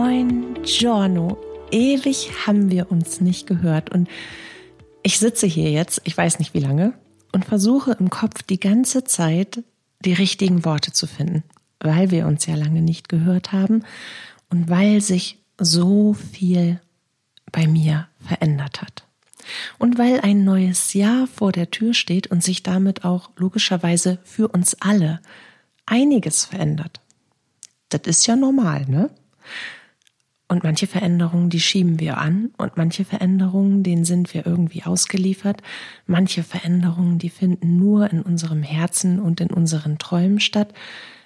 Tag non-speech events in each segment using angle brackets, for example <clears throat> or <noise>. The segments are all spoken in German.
Moin, Giorno. Ewig haben wir uns nicht gehört und ich sitze hier jetzt, ich weiß nicht wie lange, und versuche im Kopf die ganze Zeit die richtigen Worte zu finden, weil wir uns ja lange nicht gehört haben und weil sich so viel bei mir verändert hat. Und weil ein neues Jahr vor der Tür steht und sich damit auch logischerweise für uns alle einiges verändert. Das ist ja normal, ne? Und manche Veränderungen, die schieben wir an und manche Veränderungen, denen sind wir irgendwie ausgeliefert. Manche Veränderungen, die finden nur in unserem Herzen und in unseren Träumen statt.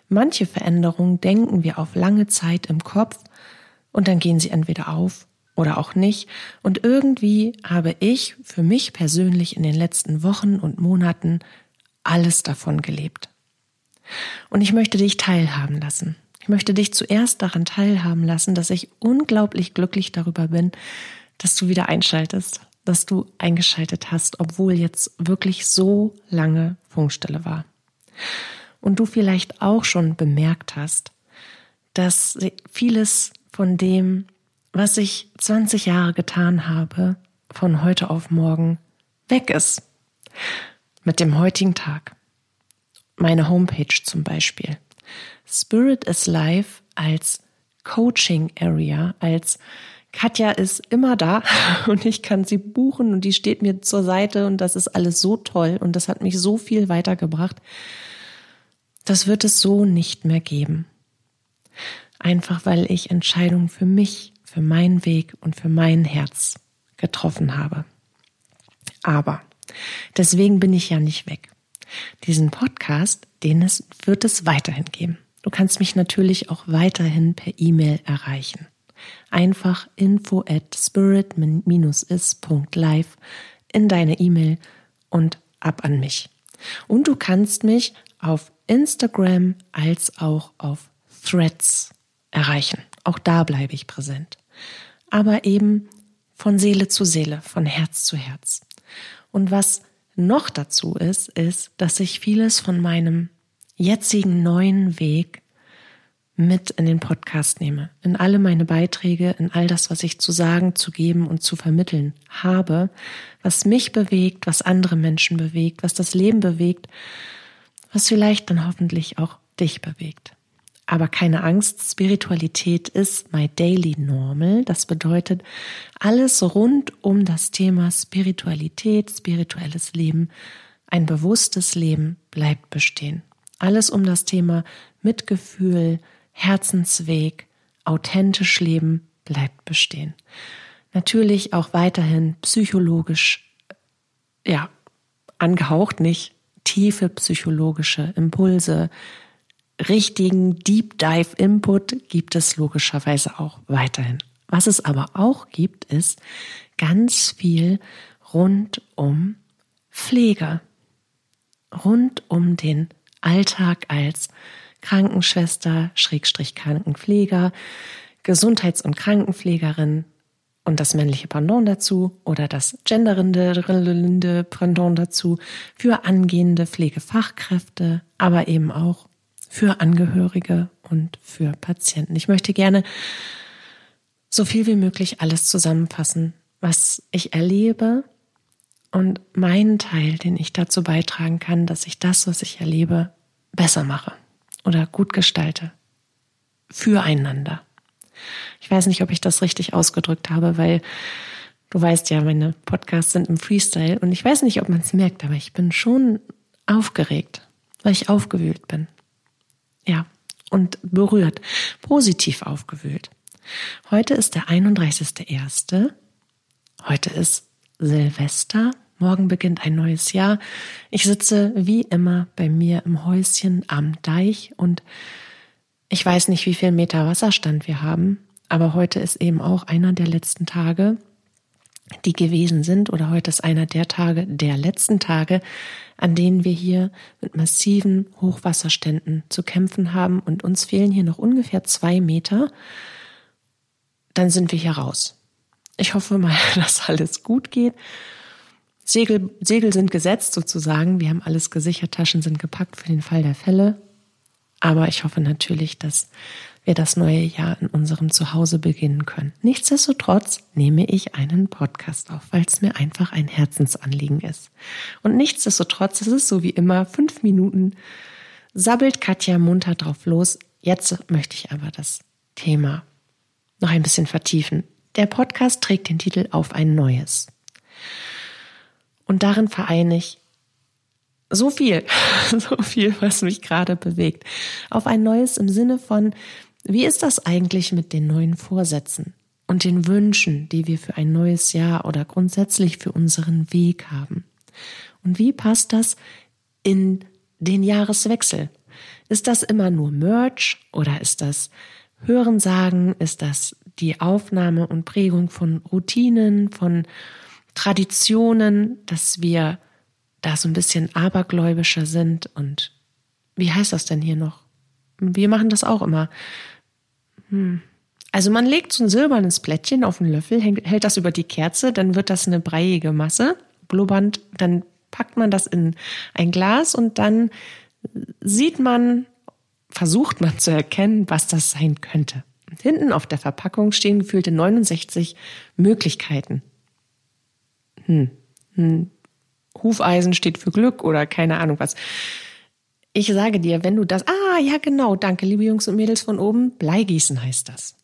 Manche Veränderungen denken wir auf lange Zeit im Kopf und dann gehen sie entweder auf oder auch nicht. Und irgendwie habe ich für mich persönlich in den letzten Wochen und Monaten alles davon gelebt. Und ich möchte dich teilhaben lassen. Ich möchte dich zuerst daran teilhaben lassen, dass ich unglaublich glücklich darüber bin, dass du wieder einschaltest, dass du eingeschaltet hast, obwohl jetzt wirklich so lange Funkstille war. Und du vielleicht auch schon bemerkt hast, dass vieles von dem, was ich 20 Jahre getan habe, von heute auf morgen weg ist. Mit dem heutigen Tag. Meine Homepage zum Beispiel. Spirit is Life als Coaching Area, als Katja ist immer da <laughs> und ich kann sie buchen und die steht mir zur Seite und das ist alles so toll und das hat mich so viel weitergebracht. Das wird es so nicht mehr geben. Einfach weil ich Entscheidungen für mich, für meinen Weg und für mein Herz getroffen habe. Aber deswegen bin ich ja nicht weg. Diesen Podcast, den es wird es weiterhin geben. Du kannst mich natürlich auch weiterhin per E-Mail erreichen. Einfach info at spirit-is.live in deine E-Mail und ab an mich. Und du kannst mich auf Instagram als auch auf Threads erreichen. Auch da bleibe ich präsent. Aber eben von Seele zu Seele, von Herz zu Herz. Und was noch dazu ist, ist, dass ich vieles von meinem jetzigen neuen Weg mit in den Podcast nehme, in alle meine Beiträge, in all das, was ich zu sagen, zu geben und zu vermitteln habe, was mich bewegt, was andere Menschen bewegt, was das Leben bewegt, was vielleicht dann hoffentlich auch dich bewegt. Aber keine Angst, Spiritualität ist my daily normal. Das bedeutet, alles rund um das Thema Spiritualität, spirituelles Leben, ein bewusstes Leben bleibt bestehen. Alles um das Thema Mitgefühl, Herzensweg, authentisch leben bleibt bestehen. Natürlich auch weiterhin psychologisch, ja, angehaucht, nicht tiefe psychologische Impulse, richtigen Deep Dive Input gibt es logischerweise auch weiterhin. Was es aber auch gibt, ist ganz viel rund um Pflege, rund um den Alltag als Krankenschwester, Schrägstrich Krankenpfleger, Gesundheits- und Krankenpflegerin und das männliche Pendant dazu oder das genderende Pendant dazu für angehende Pflegefachkräfte, aber eben auch für Angehörige und für Patienten. Ich möchte gerne so viel wie möglich alles zusammenfassen, was ich erlebe und meinen Teil, den ich dazu beitragen kann, dass ich das, was ich erlebe, besser mache oder gut gestalte. Füreinander. Ich weiß nicht, ob ich das richtig ausgedrückt habe, weil du weißt ja, meine Podcasts sind im Freestyle und ich weiß nicht, ob man es merkt, aber ich bin schon aufgeregt, weil ich aufgewühlt bin. Ja, und berührt, positiv aufgewühlt. Heute ist der 31.01. Heute ist Silvester. Morgen beginnt ein neues Jahr. Ich sitze wie immer bei mir im Häuschen am Deich und ich weiß nicht, wie viel Meter Wasserstand wir haben, aber heute ist eben auch einer der letzten Tage, die gewesen sind, oder heute ist einer der Tage, der letzten Tage, an denen wir hier mit massiven Hochwasserständen zu kämpfen haben und uns fehlen hier noch ungefähr zwei Meter, dann sind wir hier raus. Ich hoffe mal, <laughs> dass alles gut geht. Segel, Segel sind gesetzt sozusagen. Wir haben alles gesichert, Taschen sind gepackt für den Fall der Fälle. Aber ich hoffe natürlich, dass wir das neue Jahr in unserem Zuhause beginnen können. Nichtsdestotrotz nehme ich einen Podcast auf, weil es mir einfach ein Herzensanliegen ist. Und nichtsdestotrotz ist es so wie immer fünf Minuten, sabbelt Katja munter drauf los. Jetzt möchte ich aber das Thema noch ein bisschen vertiefen. Der Podcast trägt den Titel Auf ein Neues. Und darin vereine ich so viel, <laughs> so viel, was mich gerade bewegt. Auf ein neues im Sinne von, wie ist das eigentlich mit den neuen Vorsätzen und den Wünschen, die wir für ein neues Jahr oder grundsätzlich für unseren Weg haben? Und wie passt das in den Jahreswechsel? Ist das immer nur Merch oder ist das Hörensagen? Ist das die Aufnahme und Prägung von Routinen, von Traditionen, dass wir da so ein bisschen abergläubischer sind und wie heißt das denn hier noch? Wir machen das auch immer. Hm. Also man legt so ein silbernes Plättchen auf einen Löffel, hält das über die Kerze, dann wird das eine breiige Masse, blubbernd, dann packt man das in ein Glas und dann sieht man, versucht man zu erkennen, was das sein könnte. Und hinten auf der Verpackung stehen gefühlte 69 Möglichkeiten. Hm. Hm. Hufeisen steht für Glück oder keine Ahnung was. Ich sage dir, wenn du das, ah, ja, genau, danke, liebe Jungs und Mädels von oben, Bleigießen heißt das.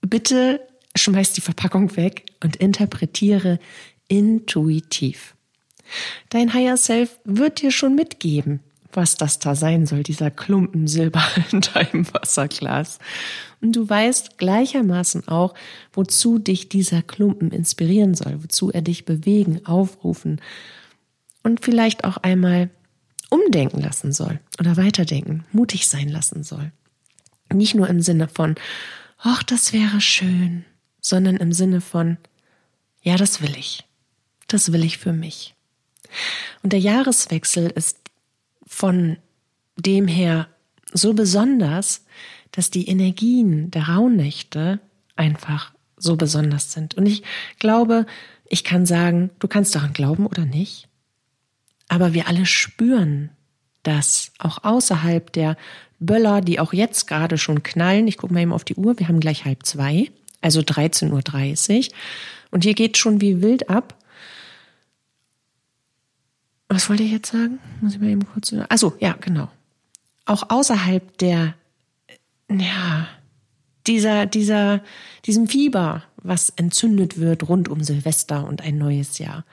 Bitte schmeiß die Verpackung weg und interpretiere intuitiv. Dein Higher Self wird dir schon mitgeben, was das da sein soll, dieser Klumpen Silber <laughs> in deinem Wasserglas. Und du weißt gleichermaßen auch, wozu dich dieser Klumpen inspirieren soll, wozu er dich bewegen, aufrufen und vielleicht auch einmal umdenken lassen soll oder weiterdenken, mutig sein lassen soll. Nicht nur im Sinne von, ach, das wäre schön, sondern im Sinne von, ja, das will ich. Das will ich für mich. Und der Jahreswechsel ist von dem her so besonders, dass die Energien der Rauhnächte einfach so besonders sind. Und ich glaube, ich kann sagen, du kannst daran glauben oder nicht, aber wir alle spüren das auch außerhalb der Böller, die auch jetzt gerade schon knallen. Ich gucke mal eben auf die Uhr, wir haben gleich halb zwei, also 13.30 Uhr. Und hier geht schon wie wild ab. Was wollte ich jetzt sagen? Muss ich mal eben kurz. Achso, ja, genau. Auch außerhalb der ja, dieser, dieser, diesem Fieber, was entzündet wird rund um Silvester und ein neues Jahr.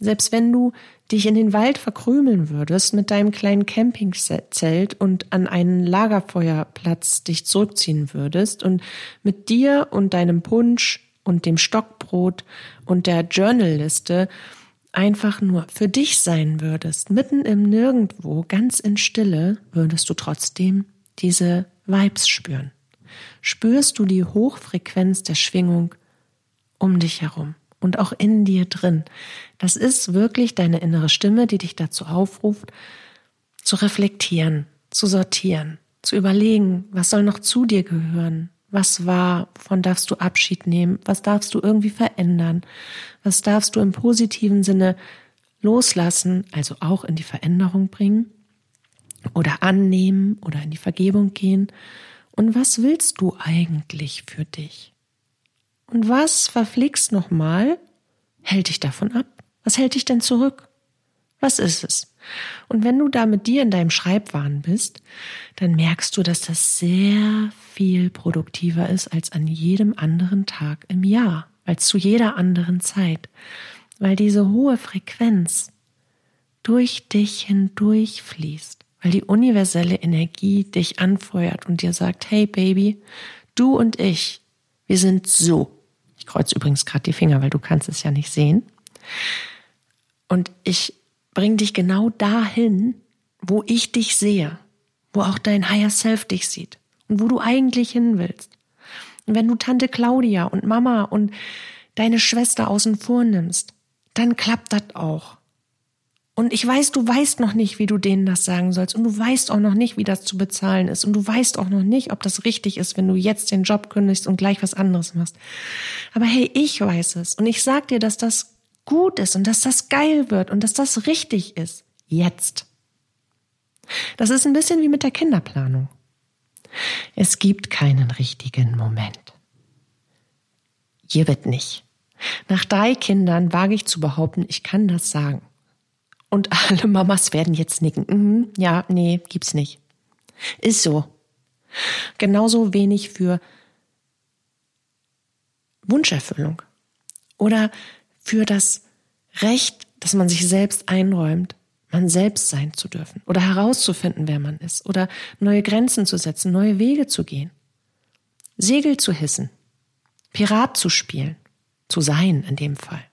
Selbst wenn du dich in den Wald verkrümeln würdest mit deinem kleinen Campingzelt und an einen Lagerfeuerplatz dich zurückziehen würdest und mit dir und deinem Punsch und dem Stockbrot und der Journalliste einfach nur für dich sein würdest, mitten im Nirgendwo, ganz in Stille, würdest du trotzdem diese Vibes spüren. Spürst du die Hochfrequenz der Schwingung um dich herum und auch in dir drin. Das ist wirklich deine innere Stimme, die dich dazu aufruft, zu reflektieren, zu sortieren, zu überlegen, was soll noch zu dir gehören, was war, wovon darfst du Abschied nehmen, was darfst du irgendwie verändern, was darfst du im positiven Sinne loslassen, also auch in die Veränderung bringen oder annehmen oder in die Vergebung gehen? Und was willst du eigentlich für dich? Und was verflixt nochmal hält dich davon ab? Was hält dich denn zurück? Was ist es? Und wenn du da mit dir in deinem Schreibwahn bist, dann merkst du, dass das sehr viel produktiver ist als an jedem anderen Tag im Jahr, als zu jeder anderen Zeit, weil diese hohe Frequenz durch dich hindurch fließt weil die universelle Energie dich anfeuert und dir sagt, hey Baby, du und ich, wir sind so. Ich kreuze übrigens gerade die Finger, weil du kannst es ja nicht sehen. Und ich bringe dich genau dahin, wo ich dich sehe, wo auch dein Higher Self dich sieht und wo du eigentlich hin willst. Und wenn du Tante Claudia und Mama und deine Schwester außen vor nimmst, dann klappt das auch. Und ich weiß, du weißt noch nicht, wie du denen das sagen sollst. Und du weißt auch noch nicht, wie das zu bezahlen ist. Und du weißt auch noch nicht, ob das richtig ist, wenn du jetzt den Job kündigst und gleich was anderes machst. Aber hey, ich weiß es. Und ich sag dir, dass das gut ist und dass das geil wird und dass das richtig ist. Jetzt. Das ist ein bisschen wie mit der Kinderplanung. Es gibt keinen richtigen Moment. Hier wird nicht. Nach drei Kindern wage ich zu behaupten, ich kann das sagen. Und alle Mamas werden jetzt nicken. Mhm, ja, nee, gibt's nicht. Ist so. Genauso wenig für Wunscherfüllung oder für das Recht, dass man sich selbst einräumt, man selbst sein zu dürfen oder herauszufinden, wer man ist oder neue Grenzen zu setzen, neue Wege zu gehen, Segel zu hissen, Pirat zu spielen, zu sein in dem Fall.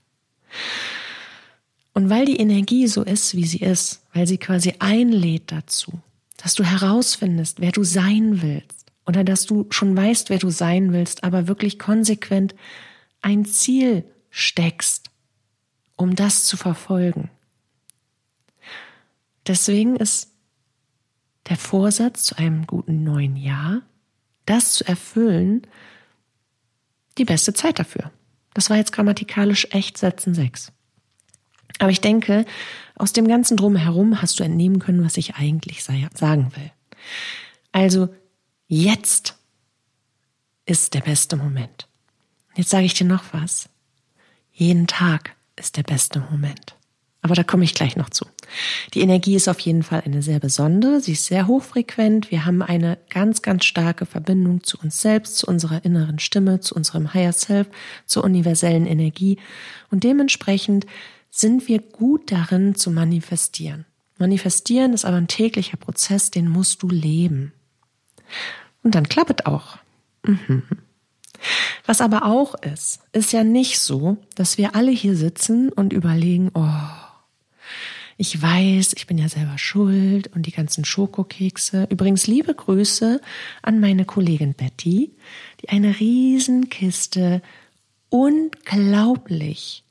Und weil die Energie so ist, wie sie ist, weil sie quasi einlädt dazu, dass du herausfindest, wer du sein willst oder dass du schon weißt, wer du sein willst, aber wirklich konsequent ein Ziel steckst, um das zu verfolgen. Deswegen ist der Vorsatz zu einem guten neuen Jahr, das zu erfüllen, die beste Zeit dafür. Das war jetzt grammatikalisch echt Sätzen sechs. Aber ich denke, aus dem ganzen Drumherum hast du entnehmen können, was ich eigentlich sagen will. Also, jetzt ist der beste Moment. Jetzt sage ich dir noch was. Jeden Tag ist der beste Moment. Aber da komme ich gleich noch zu. Die Energie ist auf jeden Fall eine sehr besondere, sie ist sehr hochfrequent. Wir haben eine ganz, ganz starke Verbindung zu uns selbst, zu unserer inneren Stimme, zu unserem Higher Self, zur universellen Energie. Und dementsprechend sind wir gut darin zu manifestieren. Manifestieren ist aber ein täglicher Prozess, den musst du leben. Und dann klappt auch. Mhm. Was aber auch ist, ist ja nicht so, dass wir alle hier sitzen und überlegen, oh, ich weiß, ich bin ja selber schuld und die ganzen Schokokekse. Übrigens liebe Grüße an meine Kollegin Betty, die eine Riesenkiste unglaublich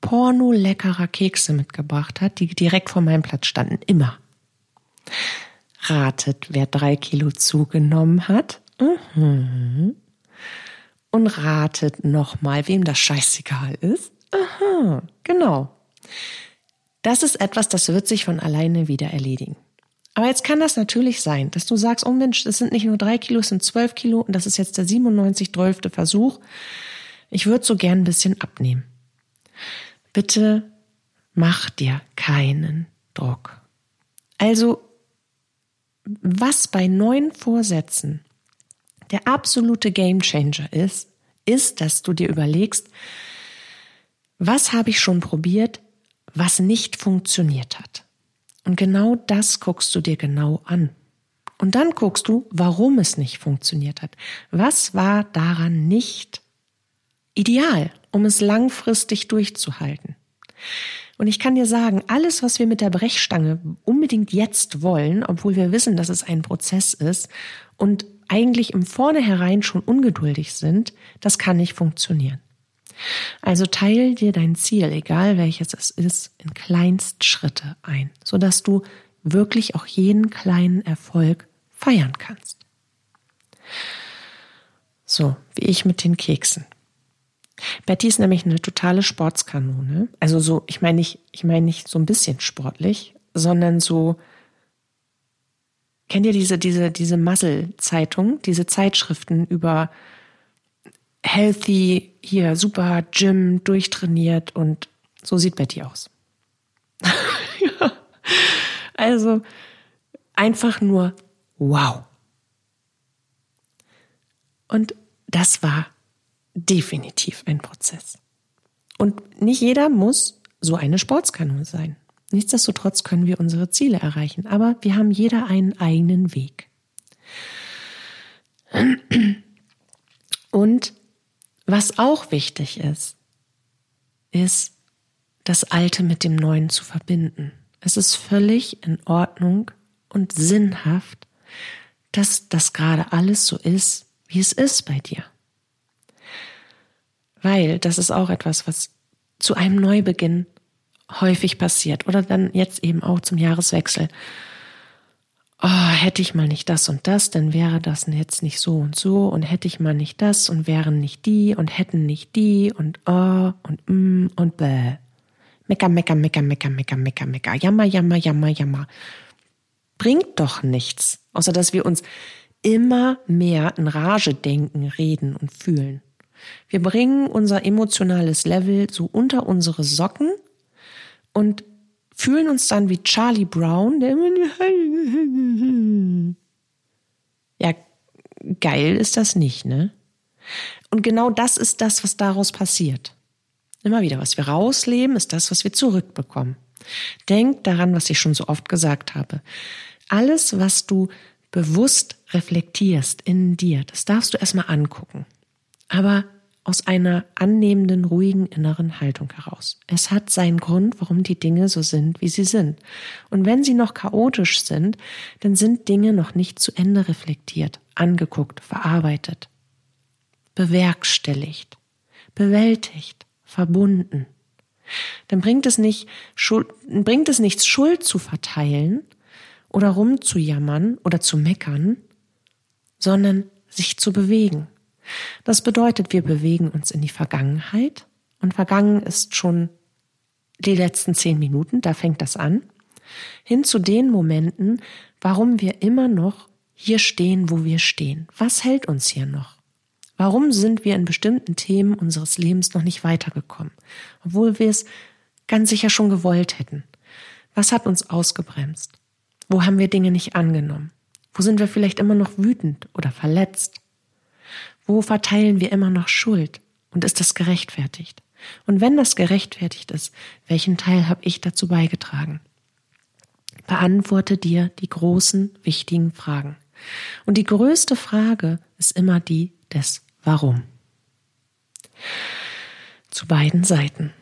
porno-leckerer Kekse mitgebracht hat, die direkt vor meinem Platz standen. Immer. Ratet, wer drei Kilo zugenommen hat. Mhm. Und ratet nochmal, wem das scheißegal ist. Aha, genau. Das ist etwas, das wird sich von alleine wieder erledigen. Aber jetzt kann das natürlich sein, dass du sagst, oh Mensch, das sind nicht nur drei Kilo, es sind zwölf Kilo und das ist jetzt der 97 12. Versuch. Ich würde so gern ein bisschen abnehmen. Bitte mach dir keinen Druck. Also, was bei neuen Vorsätzen der absolute Gamechanger ist, ist, dass du dir überlegst, was habe ich schon probiert, was nicht funktioniert hat. Und genau das guckst du dir genau an. Und dann guckst du, warum es nicht funktioniert hat. Was war daran nicht ideal, um es langfristig durchzuhalten? Und ich kann dir sagen, alles, was wir mit der Brechstange unbedingt jetzt wollen, obwohl wir wissen, dass es ein Prozess ist und eigentlich im Vornherein schon ungeduldig sind, das kann nicht funktionieren. Also teil dir dein Ziel, egal welches es ist, in Kleinstschritte ein, sodass du wirklich auch jeden kleinen Erfolg feiern kannst. So, wie ich mit den Keksen. Betty ist nämlich eine totale Sportskanone. Also so, ich meine nicht, ich meine nicht so ein bisschen sportlich, sondern so, kennt ihr diese, diese, diese Muzzle-Zeitung, diese Zeitschriften über healthy, hier super Gym, durchtrainiert und so sieht Betty aus. <laughs> Also einfach nur wow. Und das war definitiv ein Prozess. Und nicht jeder muss so eine Sportskanone sein. Nichtsdestotrotz können wir unsere Ziele erreichen, aber wir haben jeder einen eigenen Weg. Und was auch wichtig ist, ist, das Alte mit dem Neuen zu verbinden. Es ist völlig in Ordnung und sinnhaft, dass das gerade alles so ist, wie es ist bei dir. Weil das ist auch etwas, was zu einem Neubeginn häufig passiert oder dann jetzt eben auch zum Jahreswechsel oh, hätte ich mal nicht das und das, dann wäre das jetzt nicht so und so und hätte ich mal nicht das und wären nicht die und hätten nicht die und oh und mm und bäh. Mecker, mecker, mecker, mecker, mecker, mecker, mecker, jammer, jammer, jammer, jammer. Bringt doch nichts, außer dass wir uns immer mehr in Rage denken, reden und fühlen. Wir bringen unser emotionales Level so unter unsere Socken und fühlen uns dann wie Charlie Brown, der immer <laughs> ja, geil ist das nicht, ne? Und genau das ist das, was daraus passiert. Immer wieder, was wir rausleben, ist das, was wir zurückbekommen. Denk daran, was ich schon so oft gesagt habe. Alles, was du bewusst reflektierst in dir, das darfst du erstmal angucken. Aber aus einer annehmenden, ruhigen inneren Haltung heraus. Es hat seinen Grund, warum die Dinge so sind, wie sie sind. Und wenn sie noch chaotisch sind, dann sind Dinge noch nicht zu Ende reflektiert, angeguckt, verarbeitet, bewerkstelligt, bewältigt, verbunden. Dann bringt es nicht, bringt es nichts, Schuld zu verteilen oder rumzujammern oder zu meckern, sondern sich zu bewegen das bedeutet, wir bewegen uns in die Vergangenheit und vergangen ist schon die letzten zehn Minuten, da fängt das an, hin zu den Momenten, warum wir immer noch hier stehen, wo wir stehen. Was hält uns hier noch? Warum sind wir in bestimmten Themen unseres Lebens noch nicht weitergekommen, obwohl wir es ganz sicher schon gewollt hätten? Was hat uns ausgebremst? Wo haben wir Dinge nicht angenommen? Wo sind wir vielleicht immer noch wütend oder verletzt? Wo verteilen wir immer noch Schuld? Und ist das gerechtfertigt? Und wenn das gerechtfertigt ist, welchen Teil habe ich dazu beigetragen? Beantworte dir die großen, wichtigen Fragen. Und die größte Frage ist immer die des Warum. Zu beiden Seiten.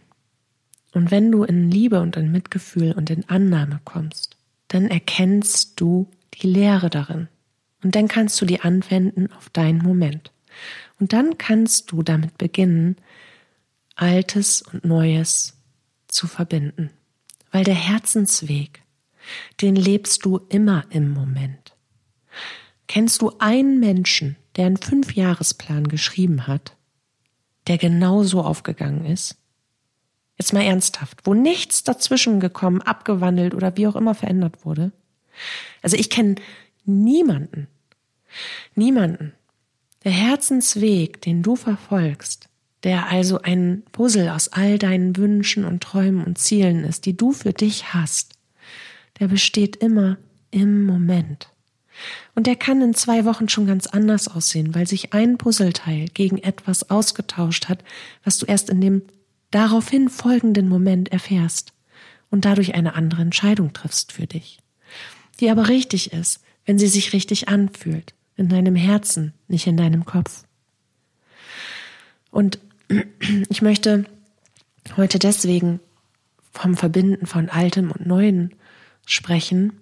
Und wenn du in Liebe und in Mitgefühl und in Annahme kommst, dann erkennst du die Lehre darin. Und dann kannst du die anwenden auf deinen Moment. Und dann kannst du damit beginnen, Altes und Neues zu verbinden. Weil der Herzensweg, den lebst du immer im Moment. Kennst du einen Menschen, der einen Fünfjahresplan geschrieben hat, der genauso aufgegangen ist? Jetzt mal ernsthaft, wo nichts dazwischen gekommen, abgewandelt oder wie auch immer verändert wurde? Also ich kenne niemanden, niemanden, der Herzensweg, den du verfolgst, der also ein Puzzle aus all deinen Wünschen und Träumen und Zielen ist, die du für dich hast, der besteht immer im Moment. Und der kann in zwei Wochen schon ganz anders aussehen, weil sich ein Puzzleteil gegen etwas ausgetauscht hat, was du erst in dem daraufhin folgenden Moment erfährst und dadurch eine andere Entscheidung triffst für dich, die aber richtig ist, wenn sie sich richtig anfühlt in deinem Herzen, nicht in deinem Kopf. Und <clears throat> ich möchte heute deswegen vom Verbinden von Altem und Neuen sprechen,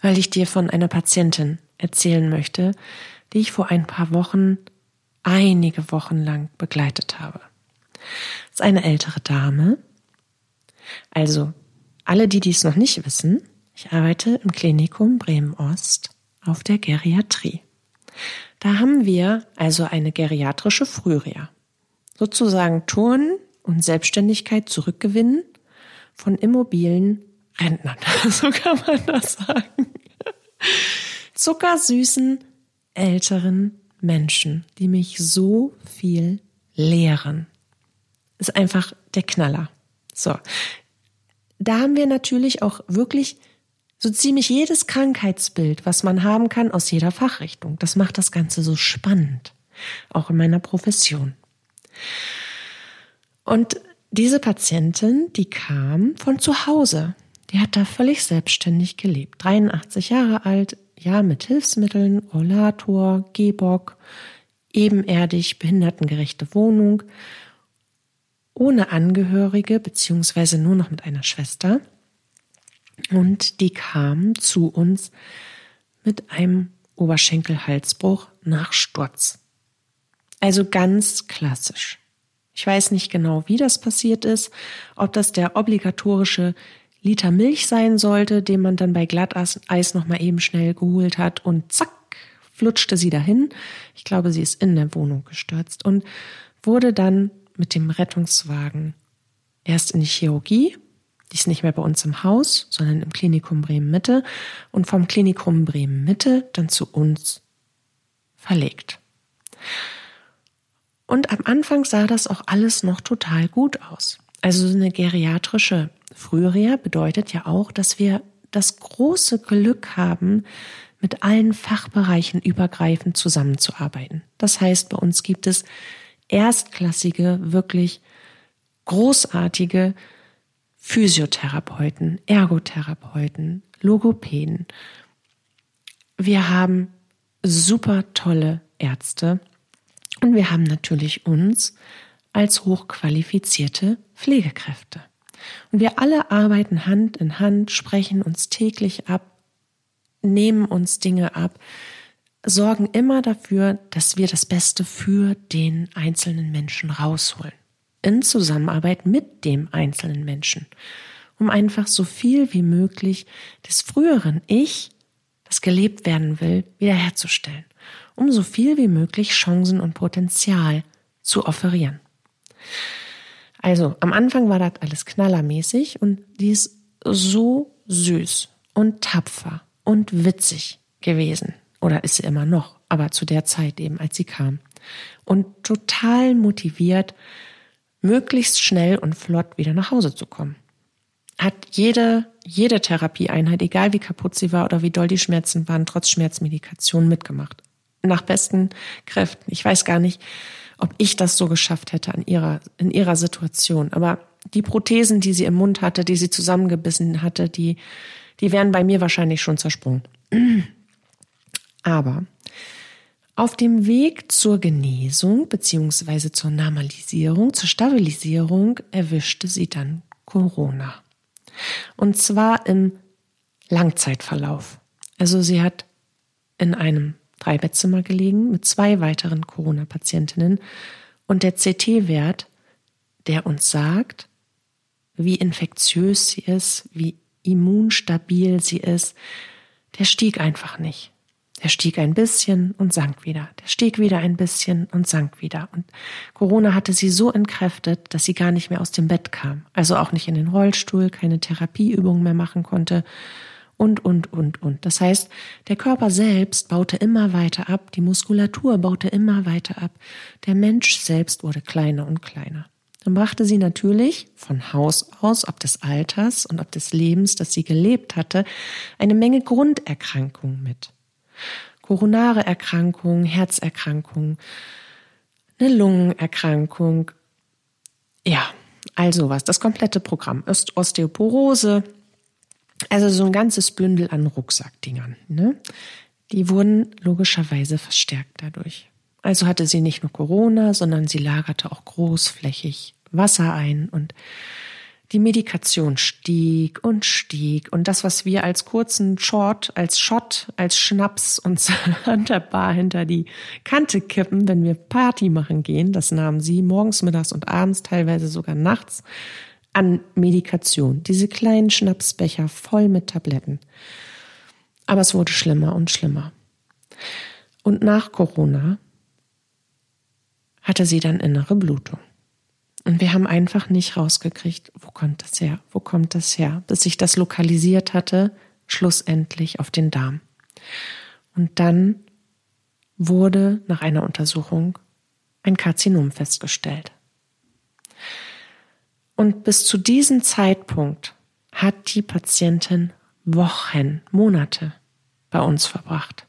weil ich dir von einer Patientin erzählen möchte, die ich vor ein paar Wochen, einige Wochen lang begleitet habe. Das ist eine ältere Dame. Also, alle, die dies noch nicht wissen, ich arbeite im Klinikum Bremen Ost auf der Geriatrie. Da haben wir also eine geriatrische Frühreha. Sozusagen Turnen und Selbstständigkeit zurückgewinnen von immobilen Rentnern. <laughs> So kann man das sagen. Zuckersüßen älteren Menschen, die mich so viel lehren. Ist einfach der Knaller. So. Da haben wir natürlich auch wirklich so ziemlich jedes Krankheitsbild, was man haben kann aus jeder Fachrichtung. Das macht das Ganze so spannend, auch in meiner Profession. Und diese Patientin, die kam von zu Hause. Die hat da völlig selbstständig gelebt. 83 Jahre alt, ja, mit Hilfsmitteln, Rollator, Gehbock, ebenerdig, behindertengerechte Wohnung, ohne Angehörige, beziehungsweise nur noch mit einer Schwester. Und die kam zu uns mit einem Oberschenkelhalsbruch nach Sturz. Also ganz klassisch. Ich weiß nicht genau, wie das passiert ist, ob das der obligatorische Liter Milch sein sollte, den man dann bei Glatteis noch mal eben schnell geholt hat und zack, flutschte sie dahin. Ich glaube, sie ist in der Wohnung gestürzt und wurde dann mit dem Rettungswagen erst in die Chirurgie die ist nicht mehr bei uns im Haus, sondern im Klinikum Bremen Mitte und vom Klinikum Bremen Mitte dann zu uns verlegt. Und am Anfang sah das auch alles noch total gut aus. Also eine geriatrische Frühreha bedeutet ja auch, dass wir das große Glück haben, mit allen Fachbereichen übergreifend zusammenzuarbeiten. Das heißt, bei uns gibt es erstklassige, wirklich großartige Physiotherapeuten, Ergotherapeuten, Logopäden. Wir haben super tolle Ärzte und wir haben natürlich uns als hochqualifizierte Pflegekräfte. Und wir alle arbeiten Hand in Hand, sprechen uns täglich ab, nehmen uns Dinge ab, sorgen immer dafür, dass wir das Beste für den einzelnen Menschen rausholen. In Zusammenarbeit mit dem einzelnen Menschen. Um einfach so viel wie möglich des früheren Ich, das gelebt werden will, wiederherzustellen. Um so viel wie möglich Chancen und Potenzial zu offerieren. Also, am Anfang war das alles knallermäßig und die ist so süß und tapfer und witzig gewesen. Oder ist sie immer noch, aber zu der Zeit eben, als sie kam. Und total motiviert, möglichst schnell und flott wieder nach Hause zu kommen. Hat jede, jede Therapieeinheit, egal wie kaputt sie war oder wie doll die Schmerzen waren, trotz Schmerzmedikation mitgemacht. Nach besten Kräften. Ich weiß gar nicht, ob ich das so geschafft hätte an ihrer, in ihrer Situation. Aber die Prothesen, die sie im Mund hatte, die sie zusammengebissen hatte, die, die wären bei mir wahrscheinlich schon zersprungen. Aber auf dem Weg zur Genesung beziehungsweise zur Normalisierung, zur Stabilisierung erwischte sie dann Corona. Und zwar im Langzeitverlauf. Also sie hat in einem Dreibettzimmer gelegen mit zwei weiteren Corona-Patientinnen und der CT-Wert, der uns sagt, wie infektiös sie ist, wie immunstabil sie ist, der stieg einfach nicht. Der stieg ein bisschen und sank wieder. Der stieg wieder ein bisschen und sank wieder. Und Corona hatte sie so entkräftet, dass sie gar nicht mehr aus dem Bett kam. Also auch nicht in den Rollstuhl, keine Therapieübungen mehr machen konnte und, und, und, und. Das heißt, der Körper selbst baute immer weiter ab, die Muskulatur baute immer weiter ab, der Mensch selbst wurde kleiner und kleiner. Dann brachte sie natürlich von Haus aus, ob des Alters und ob des Lebens, das sie gelebt hatte, eine Menge Grunderkrankungen mit. Koronare Erkrankungen, Herzerkrankungen, eine Lungenerkrankung, ja, all sowas, das komplette Programm. Osteoporose, also so ein ganzes Bündel an Rucksackdingern. Ne? Die wurden logischerweise verstärkt dadurch. Also hatte sie nicht nur Corona, sondern sie lagerte auch großflächig Wasser ein und die Medikation stieg und stieg und das, was wir als kurzen Short, als Shot, als Schnaps uns <laughs> an der Bar hinter die Kante kippen, wenn wir Party machen gehen, das nahmen sie morgens, mittags und abends, teilweise sogar nachts an Medikation. Diese kleinen Schnapsbecher voll mit Tabletten. Aber es wurde schlimmer und schlimmer. Und nach Corona hatte sie dann innere Blutung. Und wir haben einfach nicht rausgekriegt, wo kommt das her, wo kommt das her, bis sich das lokalisiert hatte, schlussendlich auf den Darm. Und dann wurde nach einer Untersuchung ein Karzinom festgestellt. Und bis zu diesem Zeitpunkt hat die Patientin Wochen, Monate bei uns verbracht.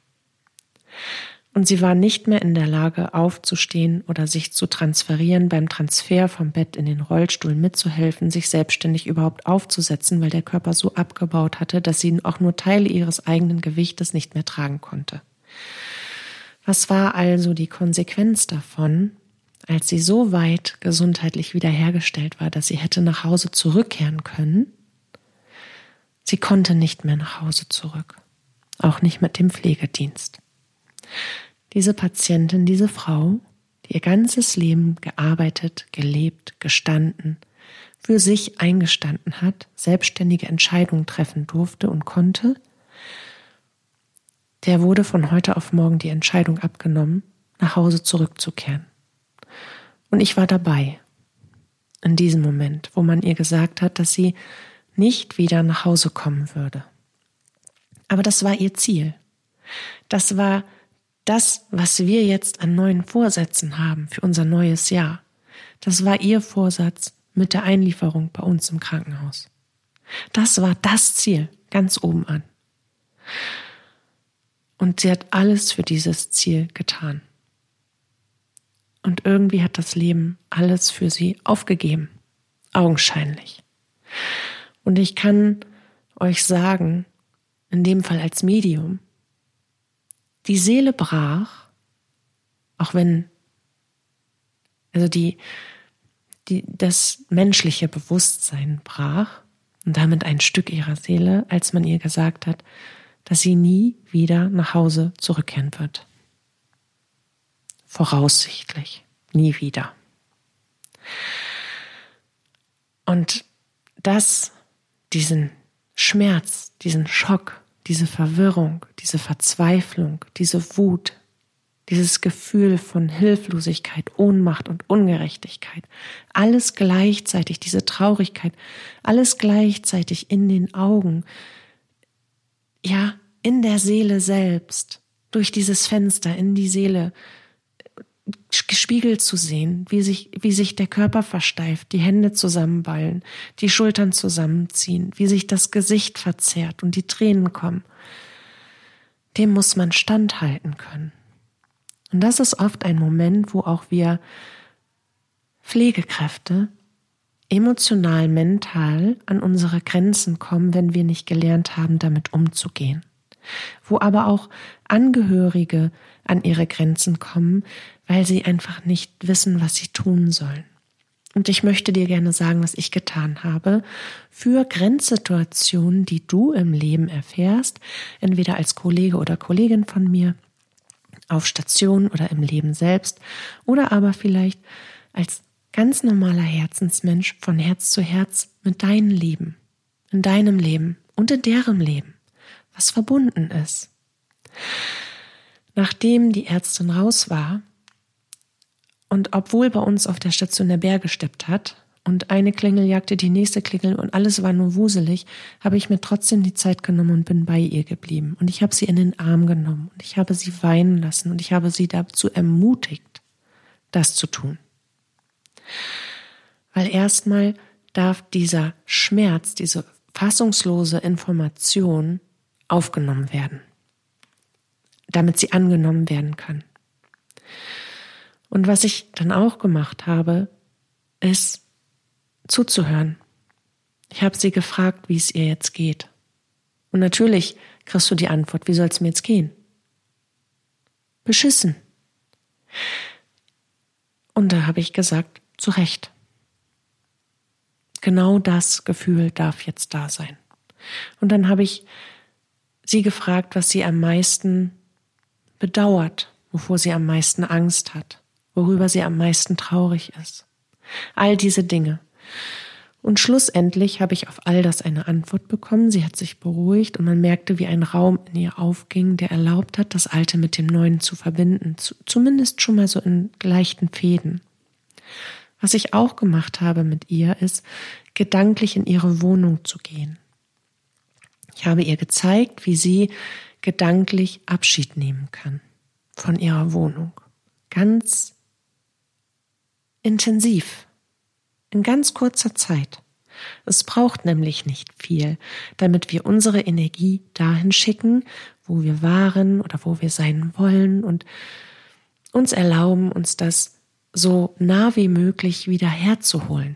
Und sie war nicht mehr in der Lage, aufzustehen oder sich zu transferieren, beim Transfer vom Bett in den Rollstuhl mitzuhelfen, sich selbstständig überhaupt aufzusetzen, weil der Körper so abgebaut hatte, dass sie auch nur Teile ihres eigenen Gewichtes nicht mehr tragen konnte. Was war also die Konsequenz davon, als sie so weit gesundheitlich wiederhergestellt war, dass sie hätte nach Hause zurückkehren können, sie konnte nicht mehr nach Hause zurück, auch nicht mit dem Pflegedienst. Diese Patientin, diese Frau, die ihr ganzes Leben gearbeitet, gelebt, gestanden, für sich eingestanden hat, selbstständige Entscheidungen treffen durfte und konnte, der wurde von heute auf morgen die Entscheidung abgenommen, nach Hause zurückzukehren. Und ich war dabei, in diesem Moment, wo man ihr gesagt hat, dass sie nicht wieder nach Hause kommen würde. Aber das war ihr Ziel. Das war das, was wir jetzt an neuen Vorsätzen haben für unser neues Jahr, das war ihr Vorsatz mit der Einlieferung bei uns im Krankenhaus. Das war das Ziel, ganz oben an. Und sie hat alles für dieses Ziel getan. Und irgendwie hat das Leben alles für sie aufgegeben. Augenscheinlich. Und ich kann euch sagen, in dem Fall als Medium, die Seele brach, auch wenn, also die, die, das menschliche Bewusstsein brach und damit ein Stück ihrer Seele, als man ihr gesagt hat, dass sie nie wieder nach Hause zurückkehren wird. Voraussichtlich nie wieder. Und das, diesen Schmerz, diesen Schock, diese Verwirrung, diese Verzweiflung, diese Wut, dieses Gefühl von Hilflosigkeit, Ohnmacht und Ungerechtigkeit, alles gleichzeitig, diese Traurigkeit, alles gleichzeitig in den Augen, ja, in der Seele selbst, durch dieses Fenster in die Seele gespiegelt zu sehen, wie sich, wie sich der Körper versteift, die Hände zusammenballen, die Schultern zusammenziehen, wie sich das Gesicht verzerrt und die Tränen kommen. Dem muss man standhalten können. Und das ist oft ein Moment, wo auch wir Pflegekräfte emotional, mental an unsere Grenzen kommen, wenn wir nicht gelernt haben, damit umzugehen. Wo aber auch Angehörige an ihre Grenzen kommen, weil sie einfach nicht wissen, was sie tun sollen. Und ich möchte dir gerne sagen, was ich getan habe für Grenzsituationen, die du im Leben erfährst, entweder als Kollege oder Kollegin von mir, auf Station oder im Leben selbst, oder aber vielleicht als ganz normaler Herzensmensch von Herz zu Herz mit deinem Leben, in deinem Leben und in deren Leben, was verbunden ist. Nachdem die Ärztin raus war, und obwohl bei uns auf der Station der Bär gesteppt hat und eine Klingel jagte die nächste Klingel und alles war nur wuselig, habe ich mir trotzdem die Zeit genommen und bin bei ihr geblieben. Und ich habe sie in den Arm genommen und ich habe sie weinen lassen und ich habe sie dazu ermutigt, das zu tun. Weil erstmal darf dieser Schmerz, diese fassungslose Information aufgenommen werden, damit sie angenommen werden kann. Und was ich dann auch gemacht habe, ist zuzuhören. Ich habe sie gefragt, wie es ihr jetzt geht. Und natürlich kriegst du die Antwort, wie soll es mir jetzt gehen? Beschissen. Und da habe ich gesagt, zu Recht. Genau das Gefühl darf jetzt da sein. Und dann habe ich sie gefragt, was sie am meisten bedauert, wovor sie am meisten Angst hat worüber sie am meisten traurig ist. All diese Dinge. Und schlussendlich habe ich auf all das eine Antwort bekommen. Sie hat sich beruhigt und man merkte, wie ein Raum in ihr aufging, der erlaubt hat, das Alte mit dem Neuen zu verbinden. Zumindest schon mal so in leichten Fäden. Was ich auch gemacht habe mit ihr, ist, gedanklich in ihre Wohnung zu gehen. Ich habe ihr gezeigt, wie sie gedanklich Abschied nehmen kann von ihrer Wohnung. Ganz intensiv, in ganz kurzer Zeit. Es braucht nämlich nicht viel, damit wir unsere Energie dahin schicken, wo wir waren oder wo wir sein wollen und uns erlauben, uns das so nah wie möglich wieder herzuholen,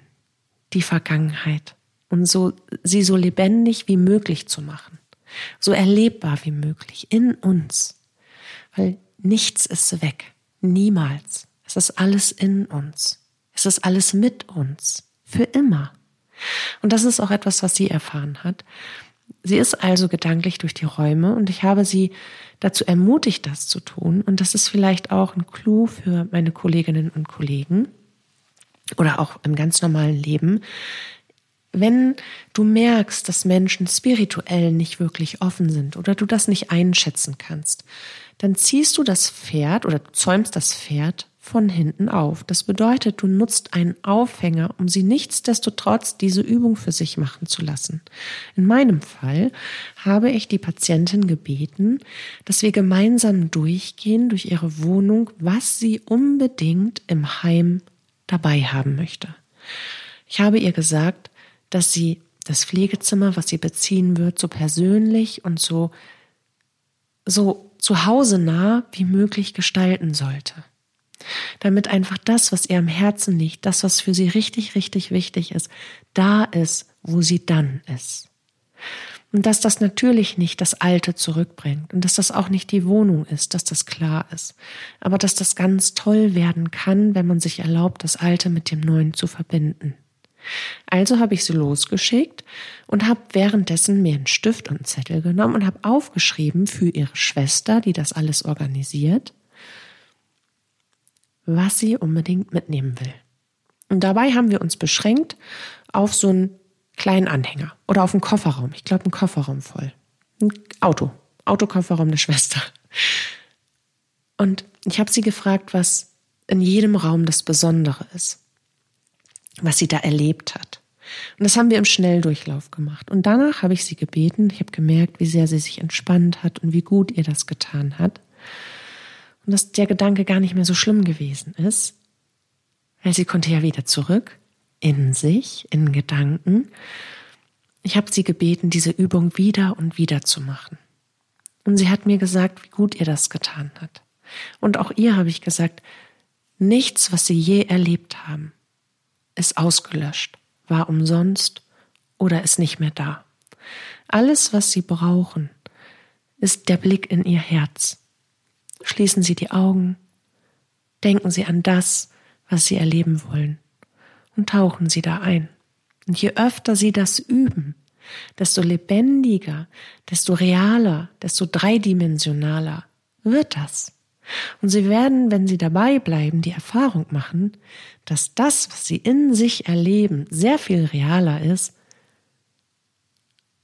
die Vergangenheit, und so, sie so lebendig wie möglich zu machen, so erlebbar wie möglich in uns, weil nichts ist weg, niemals. Es ist alles in uns. Es ist alles mit uns. Für immer. Und das ist auch etwas, was sie erfahren hat. Sie ist also gedanklich durch die Räume und ich habe sie dazu ermutigt, das zu tun. Und das ist vielleicht auch ein Clou für meine Kolleginnen und Kollegen oder auch im ganz normalen Leben. Wenn du merkst, dass Menschen spirituell nicht wirklich offen sind oder du das nicht einschätzen kannst, dann ziehst du das Pferd oder zäumst das Pferd von hinten auf. Das bedeutet, du nutzt einen Aufhänger, um sie nichtsdestotrotz diese Übung für sich machen zu lassen. In meinem Fall habe ich die Patientin gebeten, dass wir gemeinsam durchgehen durch ihre Wohnung, was sie unbedingt im Heim dabei haben möchte. Ich habe ihr gesagt, dass sie das Pflegezimmer, was sie beziehen wird, so persönlich und so, so zu Hause nah wie möglich gestalten sollte. Damit einfach das, was ihr am Herzen liegt, das, was für sie richtig, richtig wichtig ist, da ist, wo sie dann ist. Und dass das natürlich nicht das Alte zurückbringt und dass das auch nicht die Wohnung ist, dass das klar ist. Aber dass das ganz toll werden kann, wenn man sich erlaubt, das Alte mit dem Neuen zu verbinden. Also habe ich sie losgeschickt und habe währenddessen mir einen Stift und einen Zettel genommen und habe aufgeschrieben für ihre Schwester, die das alles organisiert, was sie unbedingt mitnehmen will. Und dabei haben wir uns beschränkt auf so einen kleinen Anhänger oder auf einen Kofferraum. Ich glaube, einen Kofferraum voll. Ein Auto. Autokofferraum der Schwester. Und ich habe sie gefragt, was in jedem Raum das Besondere ist was sie da erlebt hat. Und das haben wir im Schnelldurchlauf gemacht. Und danach habe ich sie gebeten, ich habe gemerkt, wie sehr sie sich entspannt hat und wie gut ihr das getan hat. Und dass der Gedanke gar nicht mehr so schlimm gewesen ist, weil sie konnte ja wieder zurück in sich, in Gedanken. Ich habe sie gebeten, diese Übung wieder und wieder zu machen. Und sie hat mir gesagt, wie gut ihr das getan hat. Und auch ihr habe ich gesagt, nichts, was sie je erlebt haben, ist ausgelöscht, war umsonst oder ist nicht mehr da. Alles, was Sie brauchen, ist der Blick in Ihr Herz. Schließen Sie die Augen, denken Sie an das, was Sie erleben wollen und tauchen Sie da ein. Und je öfter Sie das üben, desto lebendiger, desto realer, desto dreidimensionaler wird das. Und sie werden, wenn sie dabei bleiben, die Erfahrung machen, dass das, was sie in sich erleben, sehr viel realer ist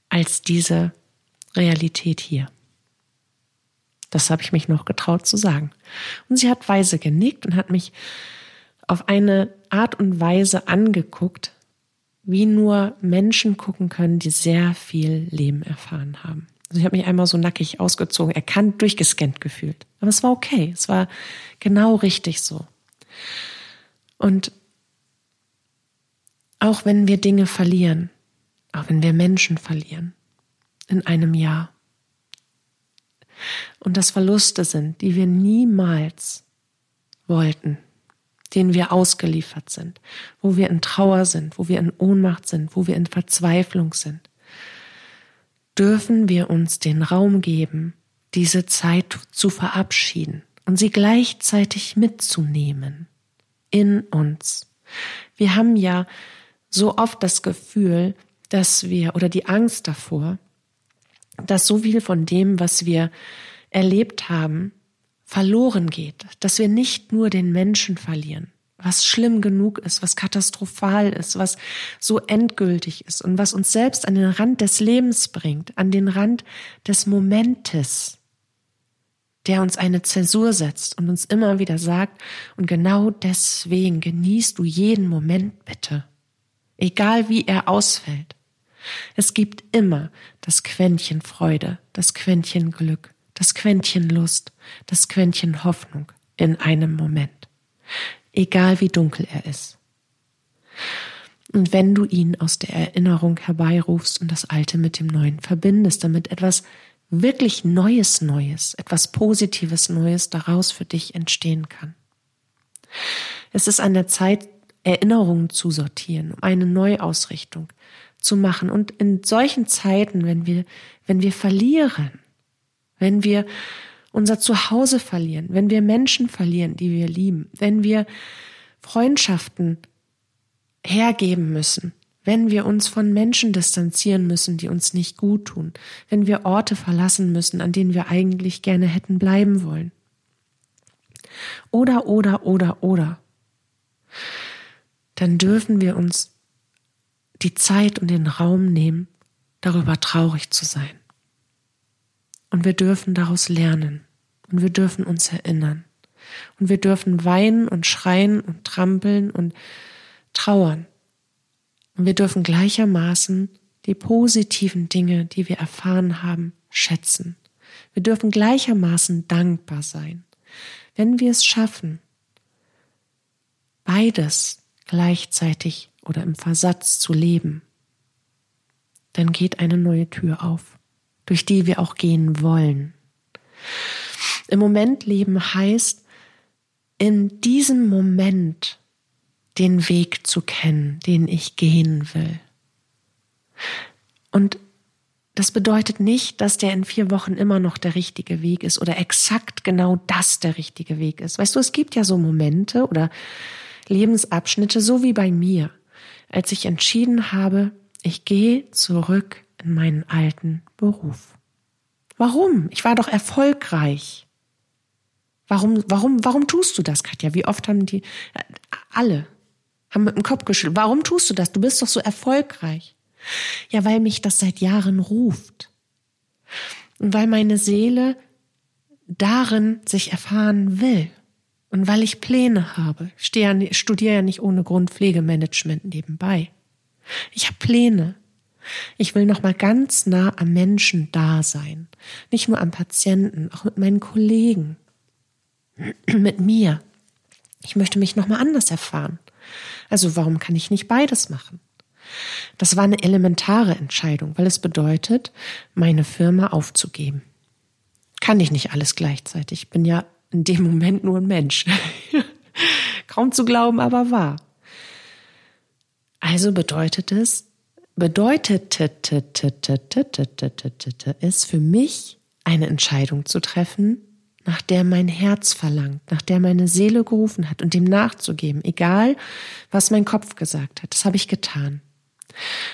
als diese Realität hier. Das habe ich mich noch getraut zu sagen. Und sie hat weise genickt und hat mich auf eine Art und Weise angeguckt, wie nur Menschen gucken können, die sehr viel Leben erfahren haben. Also ich habe mich einmal so nackig ausgezogen, erkannt, durchgescannt gefühlt. Aber es war okay. Es war genau richtig so. Und auch wenn wir Dinge verlieren, auch wenn wir Menschen verlieren in einem Jahr und das Verluste sind, die wir niemals wollten, denen wir ausgeliefert sind, wo wir in Trauer sind, wo wir in Ohnmacht sind, wo wir in Verzweiflung sind, dürfen wir uns den Raum geben, diese Zeit zu verabschieden und sie gleichzeitig mitzunehmen in uns. Wir haben ja so oft das Gefühl, dass wir oder die Angst davor, dass so viel von dem, was wir erlebt haben, verloren geht, dass wir nicht nur den Menschen verlieren, was schlimm genug ist, was katastrophal ist, was so endgültig ist und was uns selbst an den Rand des Lebens bringt, an den Rand des Momentes, der uns eine Zäsur setzt und uns immer wieder sagt, und genau deswegen genießt du jeden Moment bitte, egal wie er ausfällt. Es gibt immer das Quäntchen Freude, das Quäntchen Glück, das Quäntchen Lust, das Quäntchen Hoffnung in einem Moment egal wie dunkel er ist. Und wenn du ihn aus der Erinnerung herbeirufst und das Alte mit dem Neuen verbindest, damit etwas wirklich Neues Neues, etwas Positives Neues daraus für dich entstehen kann. Es ist an der Zeit, Erinnerungen zu sortieren, um eine Neuausrichtung zu machen. Und in solchen Zeiten, wenn wir, wenn wir verlieren, wenn wir unser Zuhause verlieren, wenn wir Menschen verlieren, die wir lieben, wenn wir Freundschaften hergeben müssen, wenn wir uns von Menschen distanzieren müssen, die uns nicht gut tun, wenn wir Orte verlassen müssen, an denen wir eigentlich gerne hätten bleiben wollen. Oder, oder, oder, oder. Dann dürfen wir uns die Zeit und den Raum nehmen, darüber traurig zu sein. Und wir dürfen daraus lernen. Und wir dürfen uns erinnern. Und wir dürfen weinen und schreien und trampeln und trauern. Und wir dürfen gleichermaßen die positiven Dinge, die wir erfahren haben, schätzen. Wir dürfen gleichermaßen dankbar sein. Wenn wir es schaffen, beides gleichzeitig oder im Versatz zu leben, dann geht eine neue Tür auf, durch die wir auch gehen wollen. Im Moment leben heißt, in diesem Moment den Weg zu kennen, den ich gehen will. Und das bedeutet nicht, dass der in vier Wochen immer noch der richtige Weg ist oder exakt genau das der richtige Weg ist. Weißt du, es gibt ja so Momente oder Lebensabschnitte, so wie bei mir, als ich entschieden habe, ich gehe zurück in meinen alten Beruf. Warum? Ich war doch erfolgreich. Warum, warum, warum tust du das, Katja? Wie oft haben die, alle, haben mit dem Kopf geschüttelt. Warum tust du das? Du bist doch so erfolgreich. Ja, weil mich das seit Jahren ruft. Und weil meine Seele darin sich erfahren will. Und weil ich Pläne habe. Ich studiere ja nicht ohne Grund Pflegemanagement nebenbei. Ich habe Pläne. Ich will noch mal ganz nah am Menschen da sein. Nicht nur am Patienten, auch mit meinen Kollegen. <clears throat> mit mir. Ich möchte mich noch mal anders erfahren. Also warum kann ich nicht beides machen? Das war eine elementare Entscheidung, weil es bedeutet, meine Firma aufzugeben. Kann ich nicht alles gleichzeitig. Ich bin ja in dem Moment nur ein Mensch. <laughs> Kaum zu glauben, aber wahr. Also bedeutet es, bedeutete es für mich, eine Entscheidung zu treffen, nach der mein Herz verlangt, nach der meine Seele gerufen hat und dem nachzugeben, egal was mein Kopf gesagt hat. Das habe ich getan.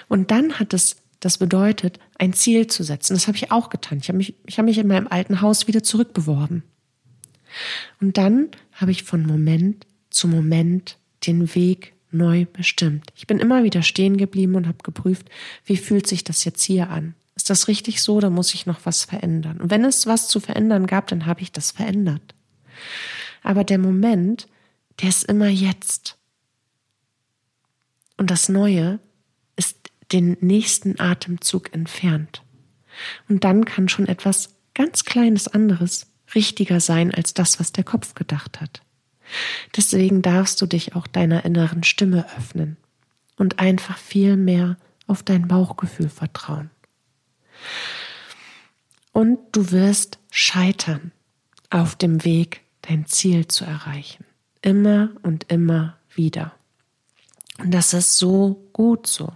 Und dann hat es das bedeutet, ein Ziel zu setzen. Das habe ich auch getan. Ich habe mich, ich habe mich in meinem alten Haus wieder zurückbeworben. Und dann habe ich von Moment zu Moment den Weg neu bestimmt. Ich bin immer wieder stehen geblieben und habe geprüft, wie fühlt sich das jetzt hier an? Ist das richtig so oder muss ich noch was verändern? Und wenn es was zu verändern gab, dann habe ich das verändert. Aber der Moment, der ist immer jetzt. Und das Neue ist den nächsten Atemzug entfernt. Und dann kann schon etwas ganz Kleines anderes richtiger sein als das, was der Kopf gedacht hat. Deswegen darfst du dich auch deiner inneren Stimme öffnen und einfach viel mehr auf dein Bauchgefühl vertrauen. Und du wirst scheitern auf dem Weg, dein Ziel zu erreichen. Immer und immer wieder. Und das ist so gut so.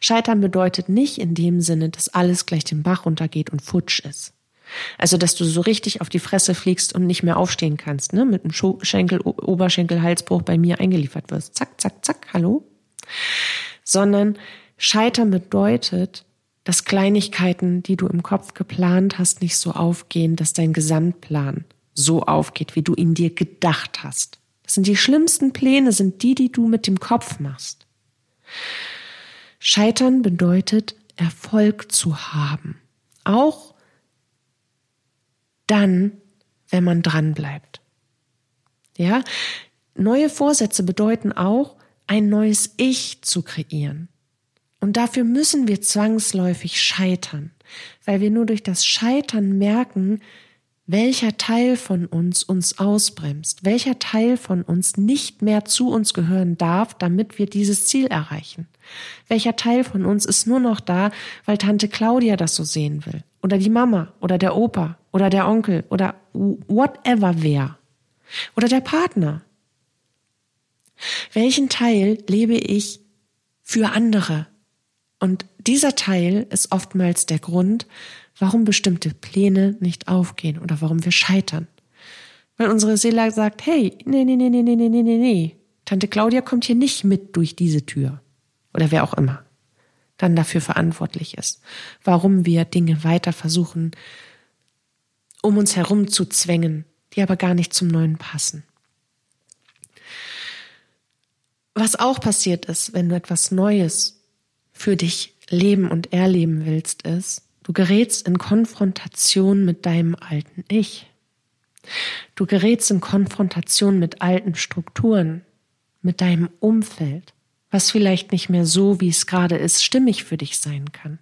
Scheitern bedeutet nicht in dem Sinne, dass alles gleich den Bach runtergeht und futsch ist. Also, dass du so richtig auf die Fresse fliegst und nicht mehr aufstehen kannst, ne? Mit einem Schenkel, Oberschenkel, Halsbruch bei mir eingeliefert wirst. Zack, zack, zack, hallo? Sondern Scheitern bedeutet, dass Kleinigkeiten, die du im Kopf geplant hast, nicht so aufgehen, dass dein Gesamtplan so aufgeht, wie du ihn dir gedacht hast. Das sind die schlimmsten Pläne, sind die, die du mit dem Kopf machst. Scheitern bedeutet, Erfolg zu haben. Auch dann, wenn man dran bleibt. Ja? Neue Vorsätze bedeuten auch, ein neues Ich zu kreieren. Und dafür müssen wir zwangsläufig scheitern, weil wir nur durch das Scheitern merken, welcher Teil von uns uns ausbremst, welcher Teil von uns nicht mehr zu uns gehören darf, damit wir dieses Ziel erreichen. Welcher Teil von uns ist nur noch da, weil Tante Claudia das so sehen will, oder die Mama, oder der Opa, oder der Onkel, oder whatever wer, oder der Partner. Welchen Teil lebe ich für andere? Und dieser Teil ist oftmals der Grund, warum bestimmte Pläne nicht aufgehen oder warum wir scheitern. Weil unsere Seele sagt, hey, nee, nee, nee, nee, nee, nee, nee, nee, Tante Claudia kommt hier nicht mit durch diese Tür. Oder wer auch immer dann dafür verantwortlich ist. Warum wir Dinge weiter versuchen, um uns herum zu zwängen, die aber gar nicht zum Neuen passen. Was auch passiert ist, wenn du etwas Neues für dich leben und erleben willst, ist, Du gerätst in Konfrontation mit deinem alten Ich. Du gerätst in Konfrontation mit alten Strukturen, mit deinem Umfeld, was vielleicht nicht mehr so, wie es gerade ist, stimmig für dich sein kann.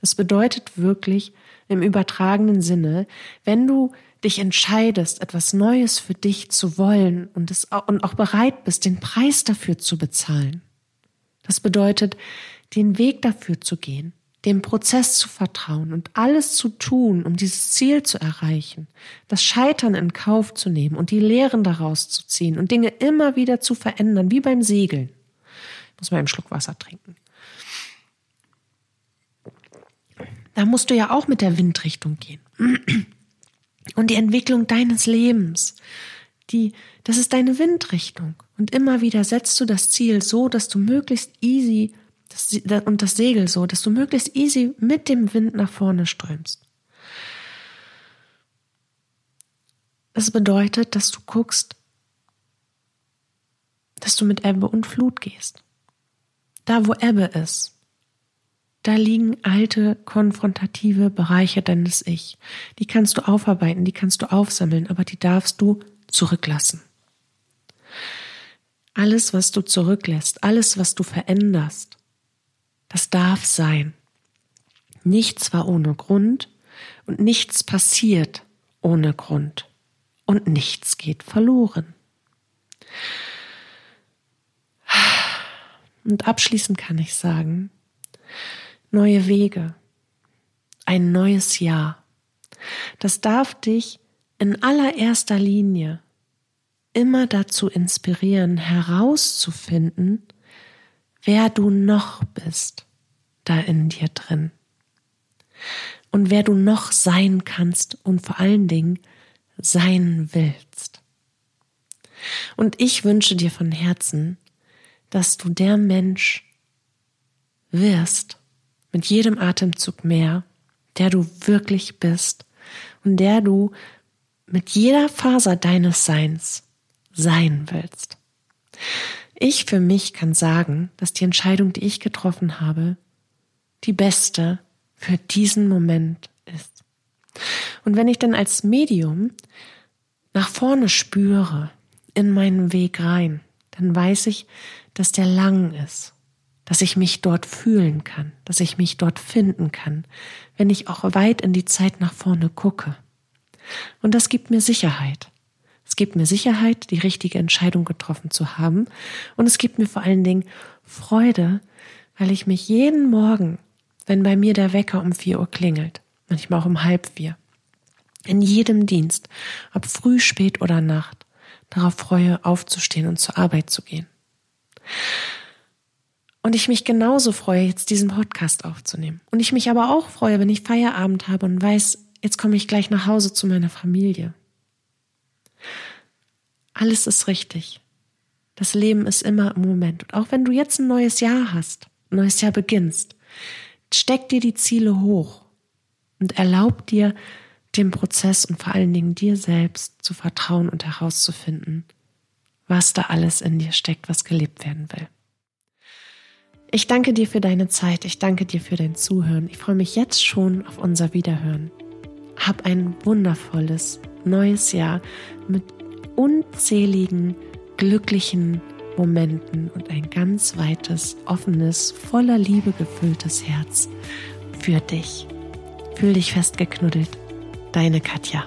Es bedeutet wirklich im übertragenen Sinne, wenn du dich entscheidest, etwas Neues für dich zu wollen und, es, und auch bereit bist, den Preis dafür zu bezahlen. Das bedeutet, den Weg dafür zu gehen, dem Prozess zu vertrauen und alles zu tun, um dieses Ziel zu erreichen, das Scheitern in Kauf zu nehmen und die Lehren daraus zu ziehen und Dinge immer wieder zu verändern, wie beim Segeln. Ich muss mal einen Schluck Wasser trinken. Da musst du ja auch mit der Windrichtung gehen. Und die Entwicklung deines Lebens, die, das ist deine Windrichtung. Und immer wieder setzt du das Ziel so, dass du möglichst easy das, und das Segel so, dass du möglichst easy mit dem Wind nach vorne strömst. Das bedeutet, dass du guckst, dass du mit Ebbe und Flut gehst. Da, wo Ebbe ist, da liegen alte, konfrontative Bereiche deines Ich. Die kannst du aufarbeiten, die kannst du aufsammeln, aber die darfst du zurücklassen. Alles, was du zurücklässt, alles, was du veränderst, das darf sein. Nichts war ohne Grund und nichts passiert ohne Grund und nichts geht verloren. Und abschließend kann ich sagen, neue Wege, ein neues Jahr. Das darf dich in allererster Linie immer dazu inspirieren, herauszufinden, wer du noch bist da in dir drin und wer du noch sein kannst und vor allen Dingen sein willst. Und ich wünsche dir von Herzen, dass du der Mensch wirst, mit jedem Atemzug mehr, der du wirklich bist und der du mit jeder Faser deines Seins sein willst. Ich für mich kann sagen, dass die Entscheidung, die ich getroffen habe, die beste für diesen Moment ist. Und wenn ich dann als Medium nach vorne spüre, in meinen Weg rein, dann weiß ich, dass der lang ist dass ich mich dort fühlen kann, dass ich mich dort finden kann, wenn ich auch weit in die Zeit nach vorne gucke. Und das gibt mir Sicherheit. Es gibt mir Sicherheit, die richtige Entscheidung getroffen zu haben. Und es gibt mir vor allen Dingen Freude, weil ich mich jeden Morgen, wenn bei mir der Wecker um vier Uhr klingelt, manchmal auch um halb vier, in jedem Dienst, ob früh, spät oder Nacht, darauf freue, aufzustehen und zur Arbeit zu gehen. Und ich mich genauso freue, jetzt diesen Podcast aufzunehmen. Und ich mich aber auch freue, wenn ich Feierabend habe und weiß, jetzt komme ich gleich nach Hause zu meiner Familie. Alles ist richtig. Das Leben ist immer im Moment. Und auch wenn du jetzt ein neues Jahr hast, ein neues Jahr beginnst, steck dir die Ziele hoch und erlaub dir, dem Prozess und vor allen Dingen dir selbst zu vertrauen und herauszufinden, was da alles in dir steckt, was gelebt werden will. Ich danke dir für deine Zeit. Ich danke dir für dein Zuhören. Ich freue mich jetzt schon auf unser Wiederhören. Hab ein wundervolles neues Jahr mit unzähligen glücklichen Momenten und ein ganz weites, offenes, voller Liebe gefülltes Herz für dich. Fühl dich festgeknuddelt. Deine Katja.